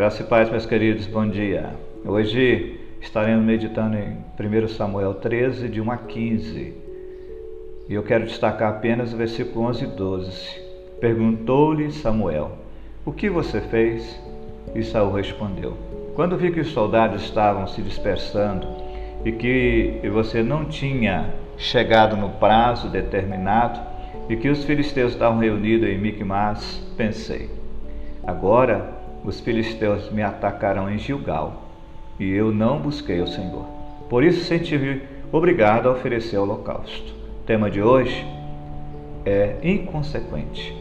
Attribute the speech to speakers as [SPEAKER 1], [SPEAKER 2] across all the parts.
[SPEAKER 1] Graça e paz, meus queridos, bom dia. Hoje estaremos meditando em 1 Samuel 13, de 1 a 15. E eu quero destacar apenas o versículo 11 e 12. Perguntou-lhe Samuel: O que você fez? E Saul respondeu: Quando vi que os soldados estavam se dispersando e que você não tinha chegado no prazo determinado e que os filisteus estavam reunidos em Micmas, pensei: Agora os filisteus me atacarão em Gilgal, e eu não busquei o Senhor. Por isso senti-me obrigado a oferecer o holocausto. O tema de hoje é inconsequente.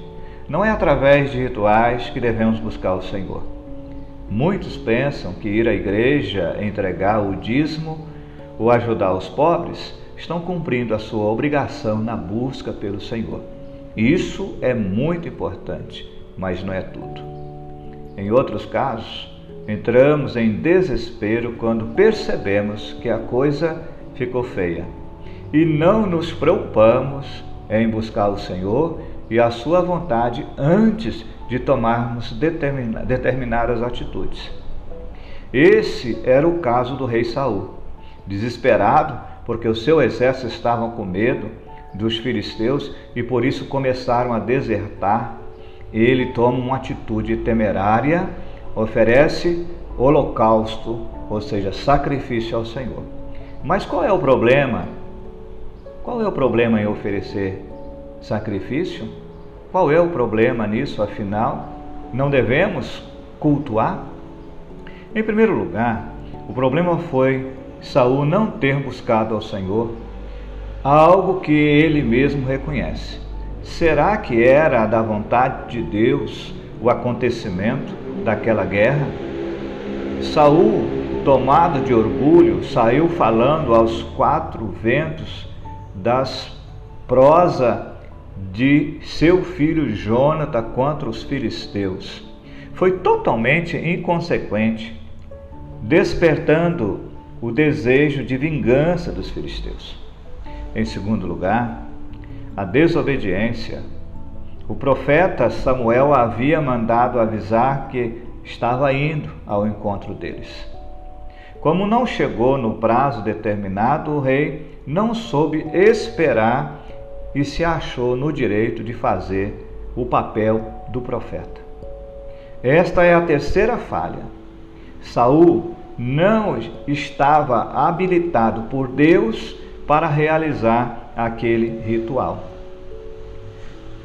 [SPEAKER 1] Não é através de rituais que devemos buscar o Senhor. Muitos pensam que ir à igreja, entregar o dízimo ou ajudar os pobres estão cumprindo a sua obrigação na busca pelo Senhor. Isso é muito importante, mas não é tudo. Em outros casos, entramos em desespero quando percebemos que a coisa ficou feia e não nos preocupamos em buscar o Senhor e a Sua vontade antes de tomarmos determinadas atitudes. Esse era o caso do rei Saul. Desesperado, porque o seu exército estava com medo dos filisteus e por isso começaram a desertar ele toma uma atitude temerária, oferece holocausto, ou seja, sacrifício ao Senhor. Mas qual é o problema? Qual é o problema em oferecer sacrifício? Qual é o problema nisso, afinal? Não devemos cultuar? Em primeiro lugar, o problema foi Saul não ter buscado ao Senhor algo que ele mesmo reconhece. Será que era da vontade de Deus o acontecimento daquela guerra? Saul, tomado de orgulho, saiu falando aos quatro ventos das prosa de seu filho Jonathan contra os filisteus. Foi totalmente inconsequente, despertando o desejo de vingança dos filisteus. Em segundo lugar, a desobediência. O profeta Samuel havia mandado avisar que estava indo ao encontro deles. Como não chegou no prazo determinado, o rei não soube esperar e se achou no direito de fazer o papel do profeta. Esta é a terceira falha. Saul não estava habilitado por Deus para realizar aquele ritual.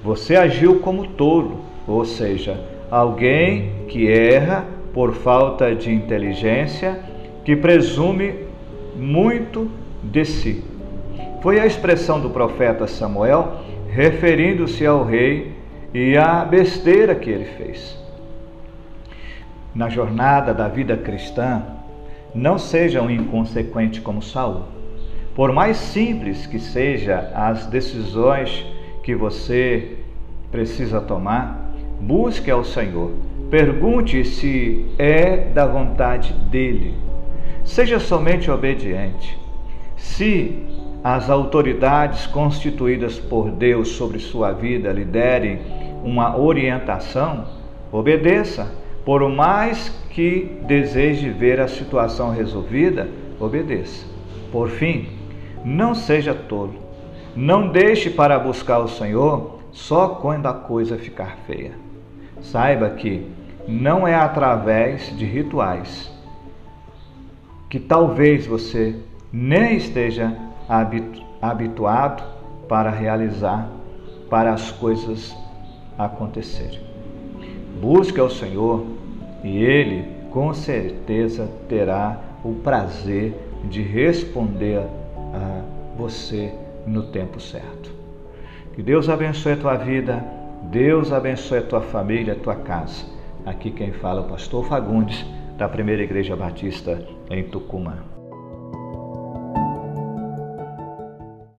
[SPEAKER 1] Você agiu como tolo, ou seja, alguém que erra por falta de inteligência, que presume muito de si. Foi a expressão do profeta Samuel referindo-se ao rei e à besteira que ele fez. Na jornada da vida cristã, não seja um inconsequente como Saul. Por mais simples que sejam as decisões que você precisa tomar, busque ao Senhor. Pergunte se é da vontade dele. Seja somente obediente. Se as autoridades constituídas por Deus sobre sua vida lhe derem uma orientação, obedeça. Por mais que deseje ver a situação resolvida, obedeça. Por fim, não seja tolo. Não deixe para buscar o Senhor só quando a coisa ficar feia. Saiba que não é através de rituais que talvez você nem esteja habituado para realizar, para as coisas acontecerem. Busque ao Senhor e Ele com certeza terá o prazer de responder a você no tempo certo. Que Deus abençoe a tua vida, Deus abençoe a tua família, a tua casa. Aqui quem fala é o pastor Fagundes, da Primeira Igreja Batista em Tucumã.